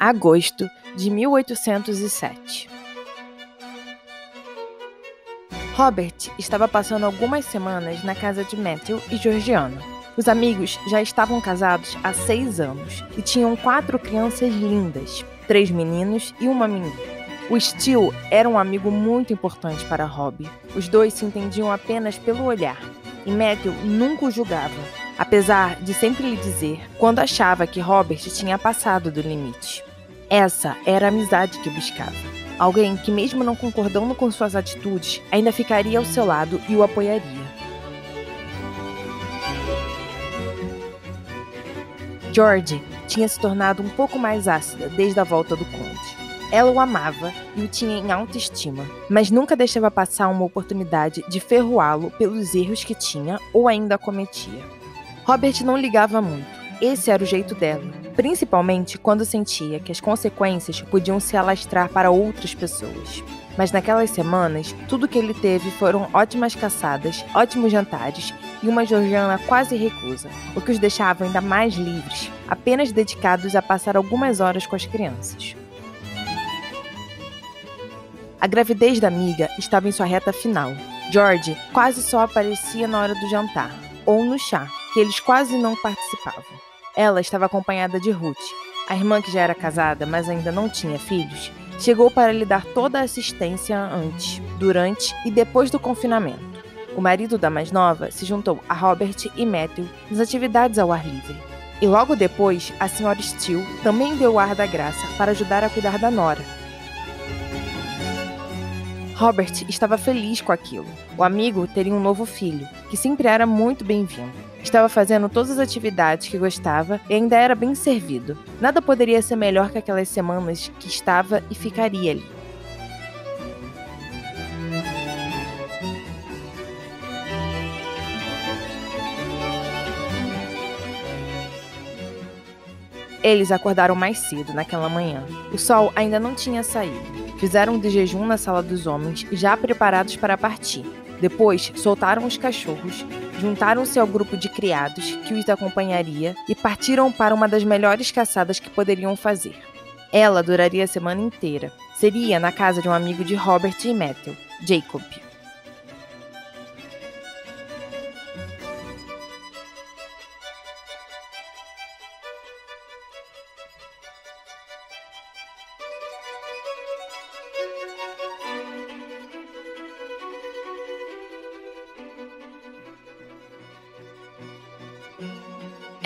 Agosto de 1807. Robert estava passando algumas semanas na casa de Matthew e Georgiana. Os amigos já estavam casados há seis anos e tinham quatro crianças lindas, três meninos e uma menina. O Steel era um amigo muito importante para Rob. Os dois se entendiam apenas pelo olhar, e Matthew nunca o julgava, apesar de sempre lhe dizer quando achava que Robert tinha passado do limite. Essa era a amizade que buscava. Alguém que, mesmo não concordando com suas atitudes, ainda ficaria ao seu lado e o apoiaria. George tinha se tornado um pouco mais ácida desde a volta do conde. Ela o amava e o tinha em autoestima, mas nunca deixava passar uma oportunidade de ferroá-lo pelos erros que tinha ou ainda cometia. Robert não ligava muito. Esse era o jeito dela, principalmente quando sentia que as consequências podiam se alastrar para outras pessoas. Mas naquelas semanas, tudo que ele teve foram ótimas caçadas, ótimos jantares e uma Georgiana quase recusa, o que os deixava ainda mais livres, apenas dedicados a passar algumas horas com as crianças. A gravidez da amiga estava em sua reta final. George quase só aparecia na hora do jantar, ou no chá, que eles quase não participavam. Ela estava acompanhada de Ruth, a irmã que já era casada, mas ainda não tinha filhos, chegou para lhe dar toda a assistência antes, durante e depois do confinamento. O marido da mais nova se juntou a Robert e Matthew nas atividades ao ar livre. E logo depois, a senhora Steele também deu o ar da graça para ajudar a cuidar da nora, Robert estava feliz com aquilo. O amigo teria um novo filho, que sempre era muito bem-vindo. Estava fazendo todas as atividades que gostava e ainda era bem servido. Nada poderia ser melhor que aquelas semanas que estava e ficaria ali. Eles acordaram mais cedo naquela manhã. O sol ainda não tinha saído. Fizeram de jejum na sala dos homens, já preparados para partir. Depois, soltaram os cachorros, juntaram-se ao grupo de criados que os acompanharia e partiram para uma das melhores caçadas que poderiam fazer. Ela duraria a semana inteira. Seria na casa de um amigo de Robert e Matthew, Jacob.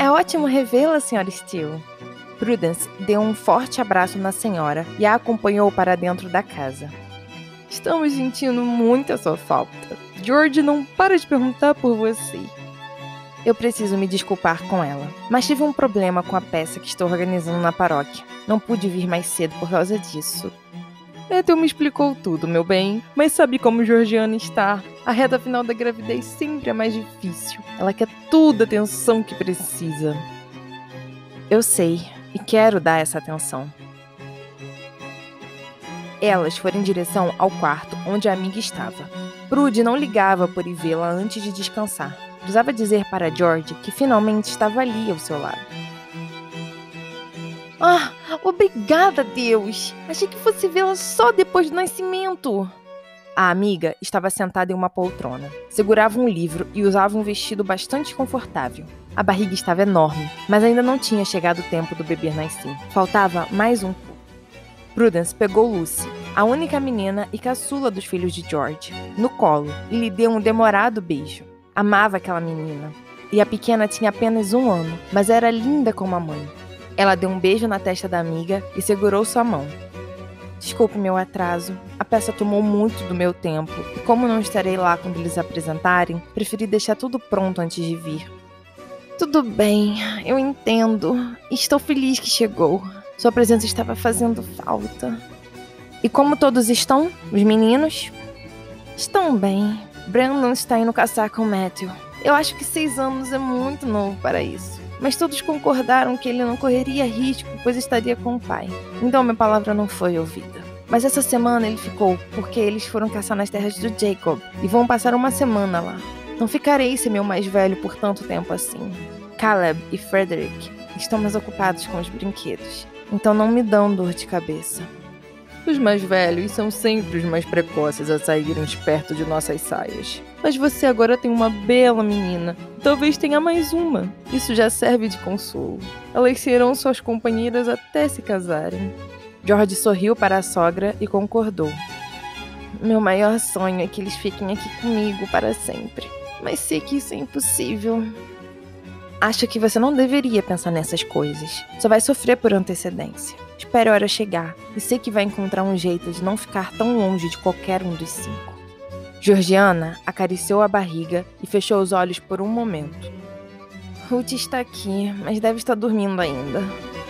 É ótimo revê-la, senhora Steele. Prudence deu um forte abraço na senhora e a acompanhou para dentro da casa. Estamos sentindo muito a sua falta. George não para de perguntar por você. Eu preciso me desculpar com ela, mas tive um problema com a peça que estou organizando na paróquia. Não pude vir mais cedo por causa disso. Ethel me explicou tudo, meu bem, mas sabe como Georgiana está? A reta final da gravidez sempre é mais difícil. Ela quer toda a atenção que precisa. Eu sei e quero dar essa atenção. Elas foram em direção ao quarto onde a amiga estava. Prude não ligava por ir vê-la antes de descansar. Precisava dizer para George que finalmente estava ali ao seu lado. Ah, obrigada, Deus! Achei que fosse vê-la só depois do nascimento. A amiga estava sentada em uma poltrona, segurava um livro e usava um vestido bastante confortável. A barriga estava enorme, mas ainda não tinha chegado o tempo do bebê nascer. Faltava mais um pouco. Prudence pegou Lucy, a única menina e caçula dos filhos de George, no colo e lhe deu um demorado beijo. Amava aquela menina. E a pequena tinha apenas um ano, mas era linda como a mãe. Ela deu um beijo na testa da amiga e segurou sua mão. Desculpe meu atraso. A peça tomou muito do meu tempo e, como não estarei lá quando eles apresentarem, preferi deixar tudo pronto antes de vir. Tudo bem, eu entendo. Estou feliz que chegou. Sua presença estava fazendo falta. E como todos estão? Os meninos? Estão bem. Brandon está indo caçar com Matthew. Eu acho que seis anos é muito novo para isso mas todos concordaram que ele não correria risco, pois estaria com o pai. Então minha palavra não foi ouvida. Mas essa semana ele ficou, porque eles foram caçar nas terras do Jacob e vão passar uma semana lá. Não ficarei sem meu mais velho por tanto tempo assim. Caleb e Frederick estão mais ocupados com os brinquedos. então não me dão dor de cabeça. Os mais velhos são sempre os mais precoces a saírem de perto de nossas saias. Mas você agora tem uma bela menina. Talvez tenha mais uma. Isso já serve de consolo. Elas serão suas companheiras até se casarem. George sorriu para a sogra e concordou. Meu maior sonho é que eles fiquem aqui comigo para sempre. Mas sei que isso é impossível. Acho que você não deveria pensar nessas coisas. Só vai sofrer por antecedência. Espere a hora chegar e sei que vai encontrar um jeito de não ficar tão longe de qualquer um dos cinco. Georgiana acariciou a barriga e fechou os olhos por um momento. Ruth está aqui, mas deve estar dormindo ainda.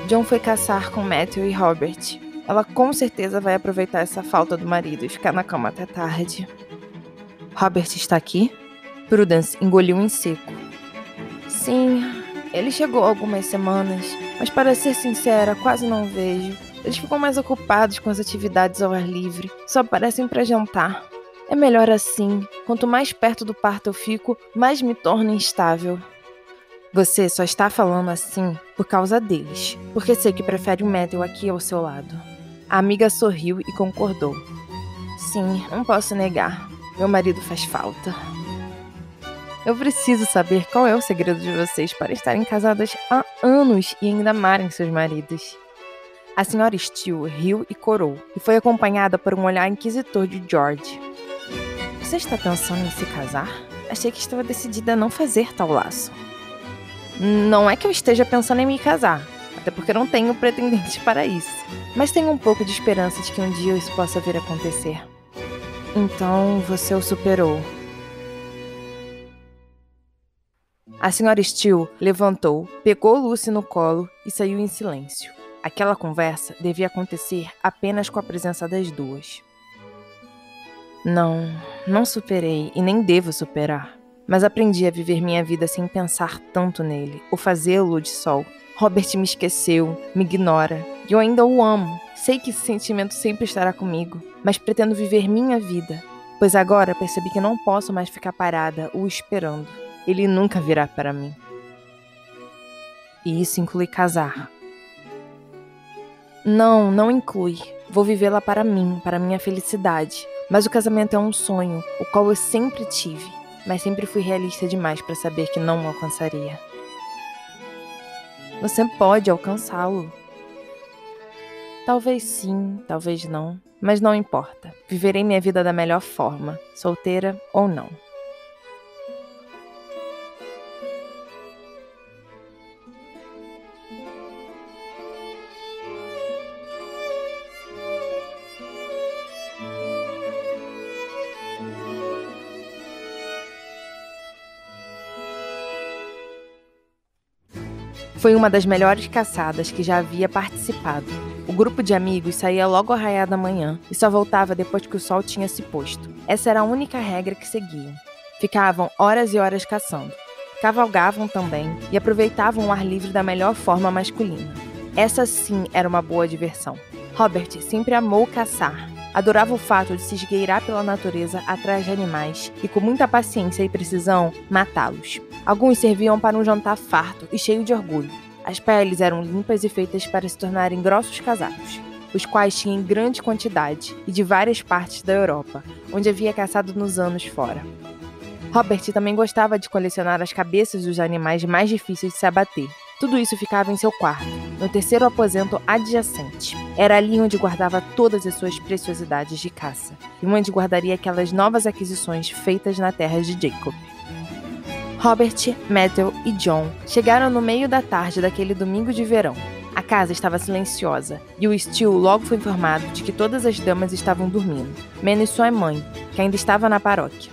John foi caçar com Matthew e Robert. Ela com certeza vai aproveitar essa falta do marido e ficar na cama até tarde. Robert está aqui? Prudence engoliu em seco. Sim, ele chegou há algumas semanas, mas para ser sincera, quase não vejo. Eles ficam mais ocupados com as atividades ao ar livre, só aparecem para jantar. É melhor assim. Quanto mais perto do parto eu fico, mais me torno instável. Você só está falando assim por causa deles, porque sei que prefere o Matthew aqui ao seu lado. A amiga sorriu e concordou. Sim, não posso negar. Meu marido faz falta. Eu preciso saber qual é o segredo de vocês para estarem casadas há anos e ainda amarem seus maridos. A senhora Steele riu e corou, e foi acompanhada por um olhar inquisitor de George. Você está pensando em se casar? Achei que estava decidida a não fazer tal laço. Não é que eu esteja pensando em me casar, até porque não tenho pretendente para isso. Mas tenho um pouco de esperança de que um dia isso possa vir a acontecer. Então você o superou. A senhora Steele levantou, pegou Lucy no colo e saiu em silêncio. Aquela conversa devia acontecer apenas com a presença das duas. Não, não superei e nem devo superar. Mas aprendi a viver minha vida sem pensar tanto nele, ou fazê-lo de sol. Robert me esqueceu, me ignora, e eu ainda o amo. Sei que esse sentimento sempre estará comigo, mas pretendo viver minha vida, pois agora percebi que não posso mais ficar parada o esperando. Ele nunca virá para mim. E isso inclui casar. Não, não inclui. Vou vivê-la para mim, para minha felicidade. Mas o casamento é um sonho, o qual eu sempre tive, mas sempre fui realista demais para saber que não alcançaria. Você pode alcançá-lo. Talvez sim, talvez não, mas não importa. Viverei minha vida da melhor forma, solteira ou não. Foi uma das melhores caçadas que já havia participado. O grupo de amigos saía logo ao raiar da manhã e só voltava depois que o sol tinha se posto. Essa era a única regra que seguiam. Ficavam horas e horas caçando. Cavalgavam também e aproveitavam o ar livre da melhor forma masculina. Essa sim era uma boa diversão. Robert sempre amou caçar. Adorava o fato de se esgueirar pela natureza atrás de animais e, com muita paciência e precisão, matá-los. Alguns serviam para um jantar farto e cheio de orgulho. As peles eram limpas e feitas para se tornarem grossos casacos, os quais tinham em grande quantidade e de várias partes da Europa, onde havia caçado nos anos fora. Robert também gostava de colecionar as cabeças dos animais mais difíceis de se abater. Tudo isso ficava em seu quarto, no terceiro aposento adjacente. Era ali onde guardava todas as suas preciosidades de caça, e onde guardaria aquelas novas aquisições feitas na terra de Jacob. Robert, Matthew e John chegaram no meio da tarde daquele domingo de verão. A casa estava silenciosa e o Steele logo foi informado de que todas as damas estavam dormindo, menos sua mãe, que ainda estava na paróquia.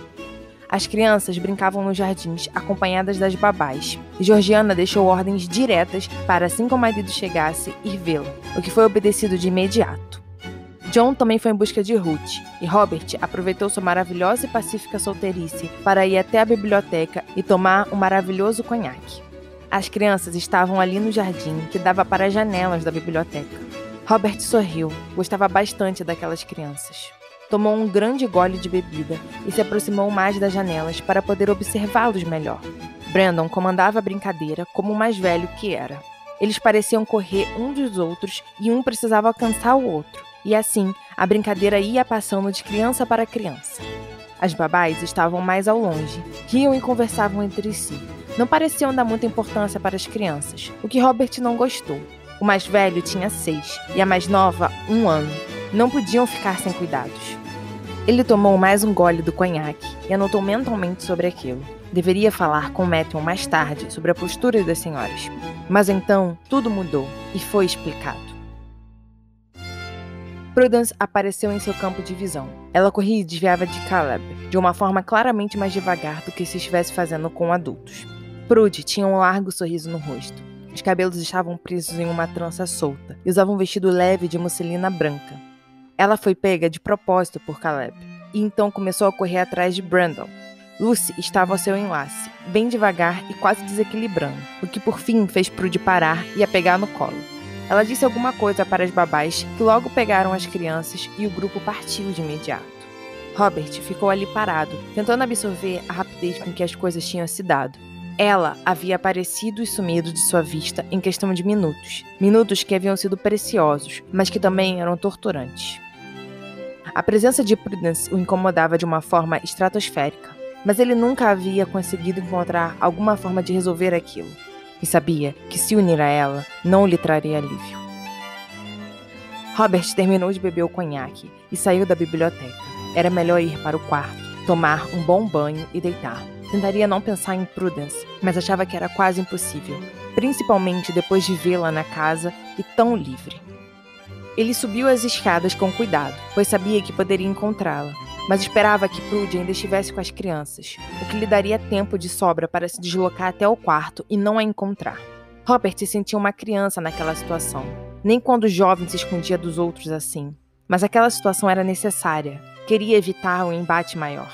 As crianças brincavam nos jardins, acompanhadas das babás, e Georgiana deixou ordens diretas para, assim que o marido chegasse, ir vê-la, o que foi obedecido de imediato. John também foi em busca de Ruth, e Robert aproveitou sua maravilhosa e pacífica solteirice para ir até a biblioteca e tomar um maravilhoso conhaque. As crianças estavam ali no jardim que dava para as janelas da biblioteca. Robert sorriu, gostava bastante daquelas crianças. Tomou um grande gole de bebida e se aproximou mais das janelas para poder observá-los melhor. Brandon comandava a brincadeira como o mais velho que era. Eles pareciam correr um dos outros e um precisava alcançar o outro. E assim, a brincadeira ia passando de criança para criança. As babás estavam mais ao longe, riam e conversavam entre si. Não pareciam dar muita importância para as crianças, o que Robert não gostou. O mais velho tinha seis e a mais nova, um ano. Não podiam ficar sem cuidados. Ele tomou mais um gole do conhaque e anotou mentalmente sobre aquilo. Deveria falar com Matthew mais tarde sobre a postura das senhoras. Mas então tudo mudou e foi explicado. Prudence apareceu em seu campo de visão. Ela corria e desviava de Caleb, de uma forma claramente mais devagar do que se estivesse fazendo com adultos. Prude tinha um largo sorriso no rosto. Os cabelos estavam presos em uma trança solta e usava um vestido leve de musselina branca. Ela foi pega de propósito por Caleb e então começou a correr atrás de Brandon. Lucy estava ao seu enlace, bem devagar e quase desequilibrando, o que por fim fez Prude parar e a pegar no colo. Ela disse alguma coisa para as babás que logo pegaram as crianças e o grupo partiu de imediato. Robert ficou ali parado, tentando absorver a rapidez com que as coisas tinham se dado. Ela havia aparecido e sumido de sua vista em questão de minutos. Minutos que haviam sido preciosos, mas que também eram torturantes. A presença de Prudence o incomodava de uma forma estratosférica, mas ele nunca havia conseguido encontrar alguma forma de resolver aquilo e sabia que se unir a ela não lhe traria alívio. Robert terminou de beber o conhaque e saiu da biblioteca. Era melhor ir para o quarto, tomar um bom banho e deitar. Tentaria não pensar em Prudence, mas achava que era quase impossível, principalmente depois de vê-la na casa e tão livre. Ele subiu as escadas com cuidado, pois sabia que poderia encontrá-la, mas esperava que Prude ainda estivesse com as crianças, o que lhe daria tempo de sobra para se deslocar até o quarto e não a encontrar. Robert se sentia uma criança naquela situação, nem quando jovem se escondia dos outros assim. Mas aquela situação era necessária. Queria evitar um embate maior.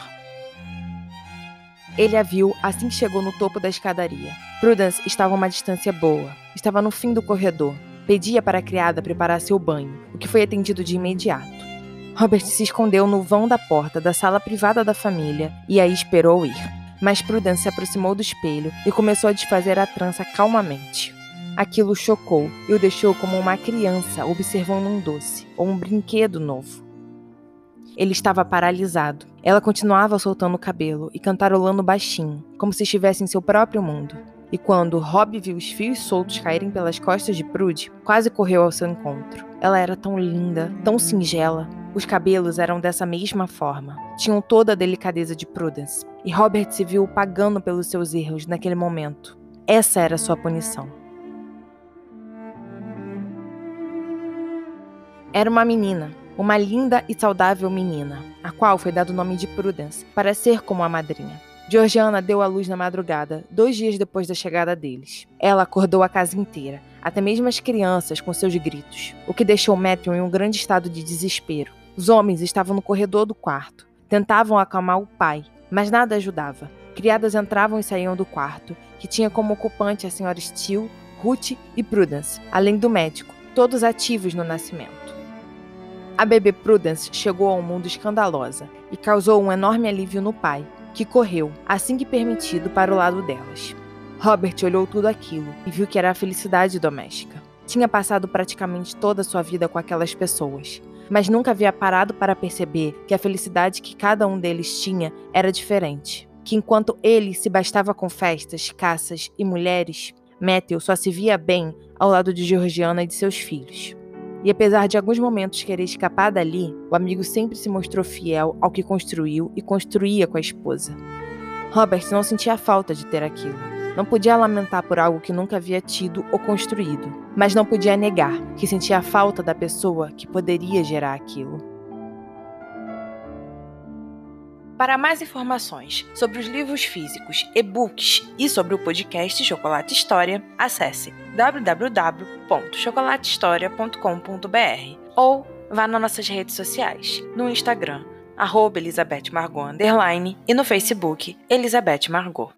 Ele a viu assim que chegou no topo da escadaria. Prudence estava a uma distância boa. Estava no fim do corredor. Pedia para a criada preparar seu banho, o que foi atendido de imediato. Robert se escondeu no vão da porta da sala privada da família e aí esperou ir. Mas Prudence se aproximou do espelho e começou a desfazer a trança calmamente. Aquilo chocou e o deixou como uma criança observando um doce ou um brinquedo novo. Ele estava paralisado. Ela continuava soltando o cabelo e cantarolando baixinho, como se estivesse em seu próprio mundo. E quando Rob viu os fios soltos caírem pelas costas de Prude, quase correu ao seu encontro. Ela era tão linda, tão singela, os cabelos eram dessa mesma forma. Tinham toda a delicadeza de Prudence. E Robert se viu pagando pelos seus erros naquele momento. Essa era sua punição. Era uma menina, uma linda e saudável menina, a qual foi dado o nome de Prudence, para ser como a madrinha. Georgiana deu à luz na madrugada, dois dias depois da chegada deles. Ela acordou a casa inteira, até mesmo as crianças com seus gritos, o que deixou Matthew em um grande estado de desespero. Os homens estavam no corredor do quarto. Tentavam acalmar o pai, mas nada ajudava. Criadas entravam e saíam do quarto, que tinha como ocupante a senhora Steele, Ruth e Prudence, além do médico, todos ativos no nascimento. A bebê Prudence chegou ao mundo escandalosa e causou um enorme alívio no pai, que correu, assim que permitido, para o lado delas. Robert olhou tudo aquilo e viu que era a felicidade doméstica. Tinha passado praticamente toda a sua vida com aquelas pessoas, mas nunca havia parado para perceber que a felicidade que cada um deles tinha era diferente. Que enquanto ele se bastava com festas, caças e mulheres, Matthew só se via bem ao lado de Georgiana e de seus filhos. E apesar de alguns momentos querer escapar dali, o amigo sempre se mostrou fiel ao que construiu e construía com a esposa. Robert não sentia falta de ter aquilo. Não podia lamentar por algo que nunca havia tido ou construído, mas não podia negar que sentia a falta da pessoa que poderia gerar aquilo. Para mais informações sobre os livros físicos, e-books e sobre o podcast Chocolate História, acesse www.chocolatehistoria.com.br ou vá nas nossas redes sociais, no Instagram, arroba Elizabeth Margot, e no Facebook, Elizabeth Margot.